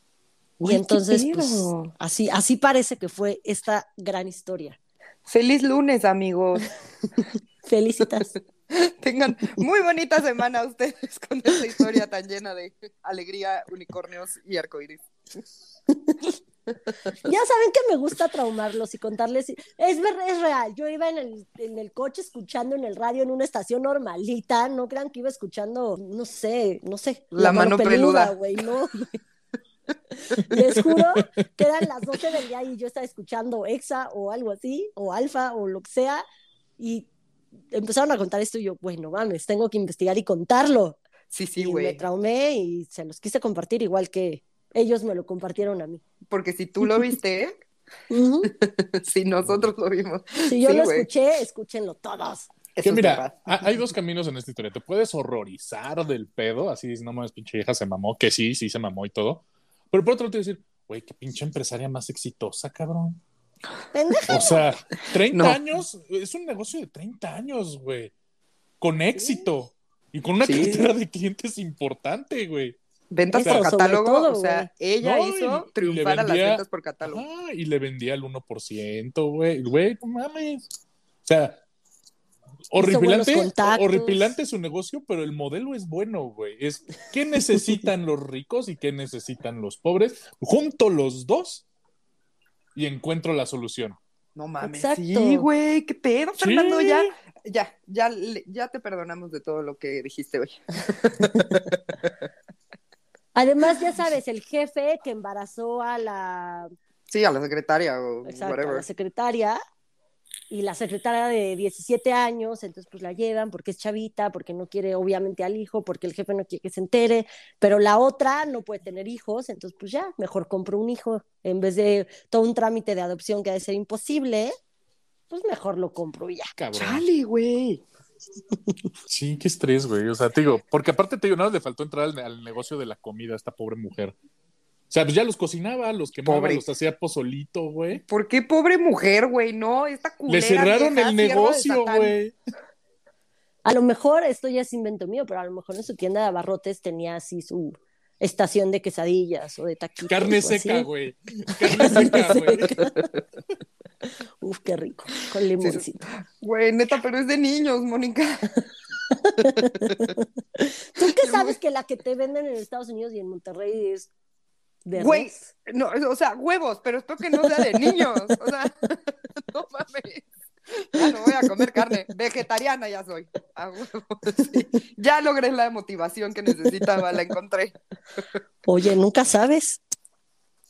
Eh, Y entonces, pues, así, así parece que fue esta gran historia. Feliz lunes, amigos. Felicitas. Tengan muy bonita semana ustedes con esta historia tan llena de alegría, unicornios y arcoíris. Ya saben que me gusta traumarlos y contarles. Es, es real. Yo iba en el, en el coche escuchando en el radio en una estación normalita. No crean que iba escuchando, no sé, no sé. La mano peluda. güey, no. güey. Les juro que eran las 12 del día y yo estaba escuchando Exa o algo así, o Alfa o lo que sea. Y empezaron a contar esto y yo, bueno, mames, tengo que investigar y contarlo. Sí, sí, y me güey. traumé y se los quise compartir igual que ellos me lo compartieron a mí. Porque si tú lo viste, si nosotros lo vimos. Si yo Sí, lo güey. escuché, escúchenlo todos. Que mira, hay dos caminos en esta historia. Te puedes horrorizar del pedo, así dices, no mames, pinche vieja se mamó, que sí, sí se mamó y todo. Pero por otro lado te voy a decir, güey, qué pinche empresaria más exitosa, cabrón. Pendeja. O sea, 30 No. años, es un negocio de 30 años, güey. Con éxito. Y con una Sí. cartera de clientes importante, güey. Ventas por catálogo, todo, o sea, ella No, y- hizo y triunfar a las ventas por catálogo. Ah, y le vendía el 1%, güey. Güey, no mames. O sea, horripilante, horripilante su negocio, pero el modelo es bueno, güey. Es qué necesitan los ricos y qué necesitan los pobres. Junto los dos y encuentro la solución. No mames, Exacto. sí, güey, qué pedo, Sí. Fernando, ya, ya, ya, ya te perdonamos de todo lo que dijiste hoy. Además, ya sabes, el jefe que embarazó a la, Sí, a la secretaria o exacto, a whatever. la secretaria y la secretaria de 17 años, entonces pues la llevan porque es chavita, porque no quiere obviamente al hijo, porque el jefe no quiere que se entere, pero la otra no puede tener hijos, entonces pues ya, mejor compro un hijo en vez de todo un trámite de adopción que ha de ser imposible, pues mejor lo compro y ya. Cabrón. Chale, güey. Sí, qué estrés, güey. O sea, te digo, porque aparte te digo, nada, le faltó entrar al, al negocio de la comida a esta pobre mujer. O sea, pues ya los cocinaba, los quemaba, Pobre. los hacía pozolito, güey. ¿Por qué pobre mujer, güey? No, esta culera Le cerraron vieja, el negocio, güey. A lo mejor, esto ya es invento mío, pero a lo mejor en su tienda de abarrotes tenía así su estación de quesadillas o de taquitos. Carne seca, güey. Carne seca, güey. Uf, qué rico, con limoncito. Güey, neta, pero es de niños, Mónica. ¿Tú qué sabes que la que te venden en Estados Unidos y en Monterrey es de Güey, res? no, o sea, huevos, pero espero que no sea de niños. O sea, no mames. Ya no voy a comer carne. Vegetariana ya soy. A huevo, sí. Ya logré la motivación que necesitaba, la encontré. Oye, nunca sabes.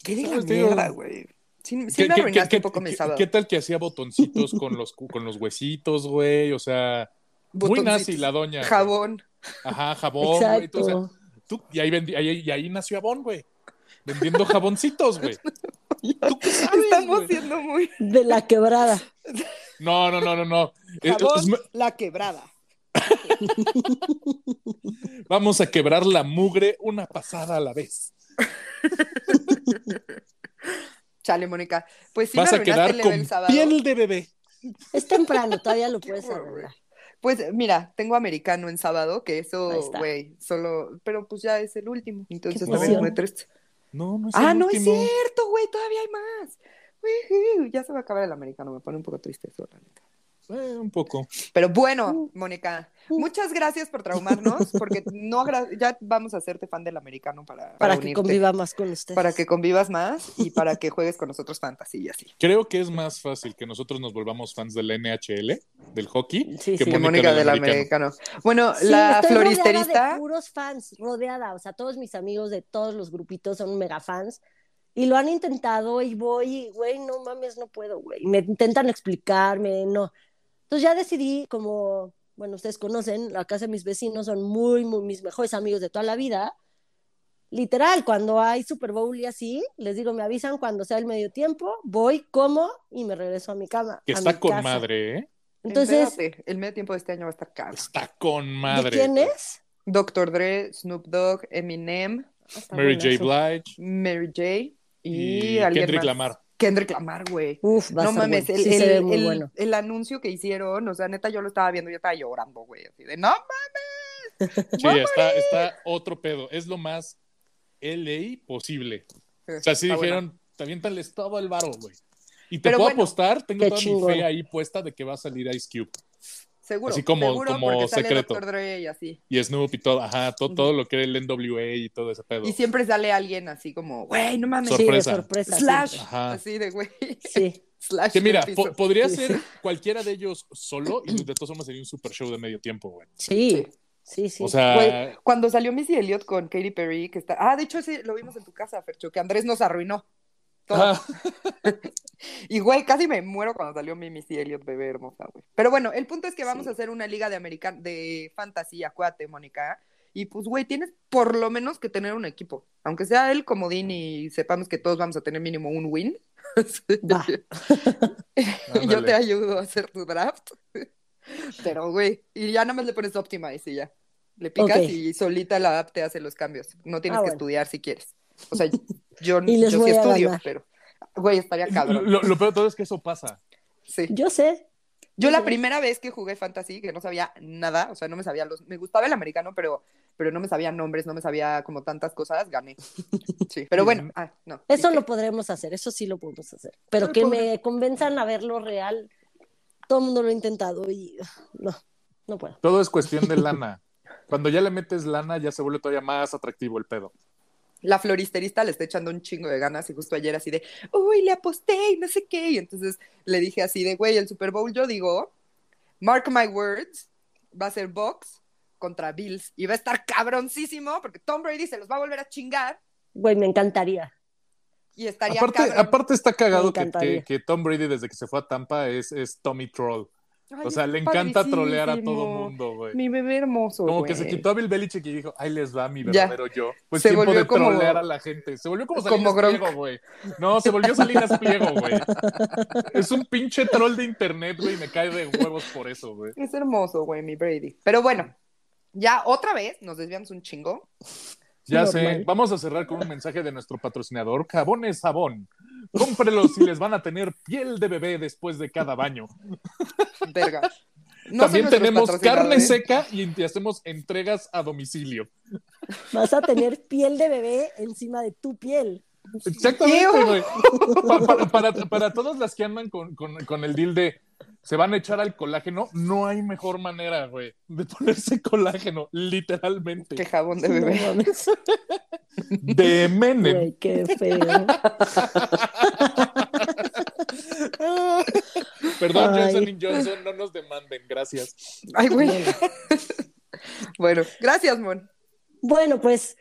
¿Qué Pues, digo, mierda, güey? Sí, sí ¿Qué, me qué- arruinaste qué- un poco mi qué- sábado. qué tal que hacía botoncitos con los, con los huesitos, güey? O sea, muy nazi la doña. güey. Jabón. Ajá, jabón, güey. Exacto. tú- y, ahí vendi- ahí- y ahí nació Avon, güey. Vendiendo jaboncitos, güey. ¿Tú qué sabes, Estamos güey? siendo muy. De la quebrada. No, no, no, no, no. Es- Jabón, es- la quebrada. vamos a quebrar la mugre una pasada a la vez. Chale, Mónica. Pues sí, Vas me a quedar el con el piel de bebé. Es temprano, todavía lo puedes arreglar. Pues mira, tengo americano en sábado, que eso, güey, solo, pero pues ya es el último, entonces también muy triste. No, no es Ah, el no es cierto, güey, todavía hay más. Ujú, Ya se va a acabar el americano, me pone un poco triste eso, la neta. Eh, un poco. Pero bueno, Mónica, muchas gracias por traumarnos, porque no ya vamos a hacerte fan del americano para, para, Para que unirte, conviva más con ustedes. para que convivas más y para que juegues con nosotros fantasy y así. Creo que es más fácil que nosotros nos volvamos fans del NHL, del hockey, Sí, que sí. Mónica, Mónica del del americano. americano. Bueno, Sí, la estoy rodeada floristerista. de puros fans, rodeada. O sea, todos mis amigos de todos los grupitos son mega fans. Y lo han intentado y voy, y, güey, no mames, no puedo, güey. Me intentan explicarme, no. Entonces ya decidí, como, bueno, ustedes conocen, la casa de mis vecinos son muy, muy mis mejores amigos de toda la vida. Literal, cuando hay Super Bowl y así, les digo, me avisan cuando sea el medio tiempo, voy, como y me regreso a mi cama. Que está con casa. madre, ¿eh? Entonces, el medio tiempo de este año va a estar caro. Está con ¿de madre. quién es? Dr. Dre, Snoop Dogg, Eminem, Mary J. Blige Mary J. Y, y alguien Kendrick más. Lamar. Kendrick Lamar, güey. Uf, va a No estar mames, bueno. el, Sí, se ve el- muy el- bueno. el anuncio que hicieron, o sea, neta, yo lo estaba viendo, yo estaba llorando, güey, así de, no Sí, está, está otro pedo. Es lo más LA posible. O sea, sí bueno. dijeron, te aviéntales todo el varo, güey. Y te Pero puedo bueno, apostar, tengo toda mi fe ahí puesta de que va a salir Ice Cube. Seguro, así como- seguro como porque sale secreto. Dr. Dre y así. Y Snoop y todo, ajá, todo, todo lo que era el NWA y todo ese pedo. Y siempre sale alguien así como, güey, no mames, Sí, de Sorpresa. sorpresa. slash. Ajá. así de, güey, Sí. slash. Que mira, po- podría Sí, ser sí. cualquiera de ellos solo y de todos modos sería un super show de medio tiempo, güey. Sí, sí, sí. O sea, Güey, cuando salió Missy Elliott con Katy Perry, que está. Ah, de hecho, ese lo vimos en tu casa, Fercho, que Andrés nos arruinó. Todo. ah, Y güey, casi me muero cuando salió mi Missy Elliott, bebé hermosa, güey. Pero bueno, el punto es que vamos Sí. a hacer una liga de american de fantasía, acuérdate, Mónica. Y pues, güey, tienes por lo menos que tener un equipo. Aunque sea el comodín y sepamos que todos vamos a tener mínimo un win. Yo te ayudo a hacer tu draft. Pero, güey, y ya nada más le pones Optimize y ya. Le picas y solita la app te hace los cambios. No tienes Ah, que bueno. estudiar si quieres. O sea, yo, Y les yo voy sí a estudio, ganar. pero, güey, estaría cabrón. lo, lo peor de todo es que eso pasa. Sí. Yo sé. Yo la primera vez que jugué Fantasy, que no sabía nada, o sea, no me sabía los... Me gustaba el americano, pero, pero no me sabía nombres, no me sabía como tantas cosas, gané. Sí, pero bueno, ah, no. Eso lo podremos hacer, eso sí lo podemos hacer. Pero que me convenzan a verlo real, todo el mundo lo ha intentado y no, no puedo. Todo es cuestión de lana. Cuando ya le metes lana, ya se vuelve todavía más atractivo el pedo. La floristerista le está echando un chingo de ganas y justo ayer así de, uy, le aposté y no sé qué. Y entonces le dije así de, güey, el Super Bowl yo digo, mark my words, va a ser Box contra Bills y va a estar cabroncísimo porque Tom Brady se los va a volver a chingar Güey, me encantaría. y estaría Aparte, cabrón. aparte está cagado que, encantaría. que- que Tom Brady desde que se fue a Tampa es, es Tommy Troll. Ay, O sea, es le encanta trolear a todo mundo, güey. Mi bebé hermoso, Como güey. que se quitó a Bill Belichick y dijo, ahí les va mi Ya. verdadero yo. Pues Se tiempo volvió de como- trolear a la gente. Se volvió como como Salinas Gronk. Pliego, güey. No, se volvió Salinas Pliego, güey. Es un pinche troll de internet, güey. y Me cae de huevos por eso, güey. Es hermoso, güey, mi Brady. Pero bueno, ya otra vez nos desviamos un chingo. Ya Normal. sé. Vamos a cerrar con un mensaje de nuestro patrocinador, Jabones Sabón. Cómprelos si les van a tener piel de bebé después de cada baño. Verga. No También tenemos carne seca y y hacemos entregas a domicilio. Vas a tener piel de bebé encima de tu piel. Exactamente, güey. Pa- para, para, para todas las que andan con, con, con el deal de se van a echar al colágeno, no hay mejor manera, güey, de ponerse colágeno, literalmente. Qué jabón de No bebé. De Menem. Güey, qué feo. Perdón, Ay. Johnson y Johnson, no nos demanden, gracias. Ay, güey. Bueno. Bueno, gracias, Mon. Bueno, pues,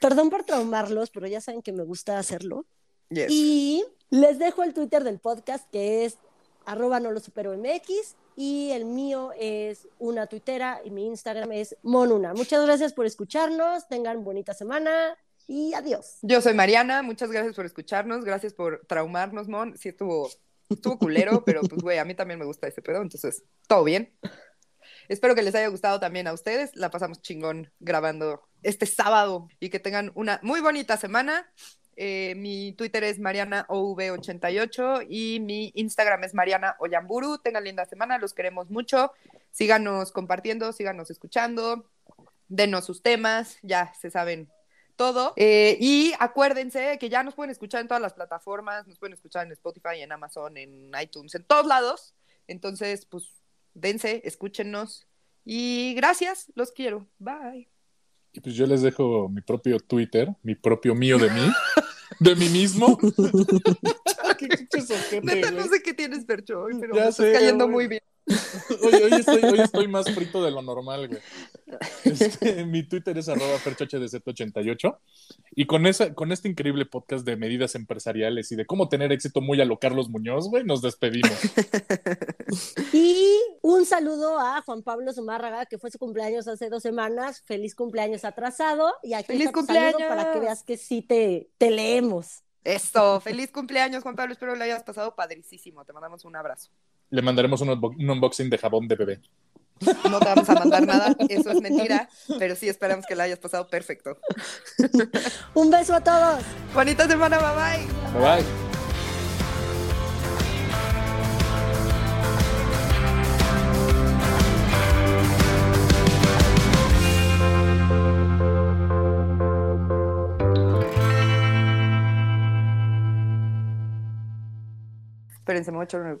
perdón por traumarlos, pero ya saben que me gusta hacerlo. Yes. Y les dejo el Twitter del podcast que es arroba no lo supero MX y el mío es una tuitera y mi Instagram es monuna. Muchas gracias por escucharnos, tengan bonita semana y adiós. Yo soy Mariana, muchas gracias por escucharnos, gracias por traumarnos, Mon. Sí estuvo, estuvo culero, pero pues, güey, a mí también me gusta ese pedo, entonces, todo bien. Espero que les haya gustado también a ustedes. La pasamos chingón grabando este sábado y que tengan una muy bonita semana. Eh, mi Twitter es MarianaOV88 y mi Instagram es Mariana Oyamburu. Tengan linda semana, los queremos mucho. Síganos compartiendo, síganos escuchando, denos sus temas, ya se saben todo. Eh, y acuérdense que ya nos pueden escuchar en todas las plataformas, nos pueden escuchar en Spotify, en Amazon, en iTunes, en todos lados. Entonces, pues, dense, escúchenos. Y gracias, los quiero. Bye. Y pues yo les dejo mi propio Twitter, mi propio mío de mí, de mí mismo. Qué pinches ojete, Neta, no güey. sé qué tienes, Percho, hoy, pero Ya me estás sé, cayendo güey. muy bien. Hoy, hoy estoy, hoy estoy más frito de lo normal, güey. Este, mi Twitter es arroba ferchohdz88 y con, esa, con este increíble podcast de medidas empresariales y de cómo tener éxito muy a lo Carlos Muñoz, güey, nos despedimos. Y un saludo a Juan Pablo Zumárraga, que fue su cumpleaños hace dos semanas. Feliz cumpleaños atrasado. Y aquí ¡Feliz cumpleaños! para que veas que sí te, te leemos. Eso, feliz cumpleaños, Juan Pablo. Espero lo hayas pasado padricísimo. Te mandamos un abrazo. Le mandaremos un, unbo- un unboxing de jabón de bebé. No te vamos a mandar nada, eso es mentira, pero sí esperamos que la hayas pasado perfecto. Un beso a todos. Bonita semana, bye bye. Bye bye. Espérense, me voy a echar un.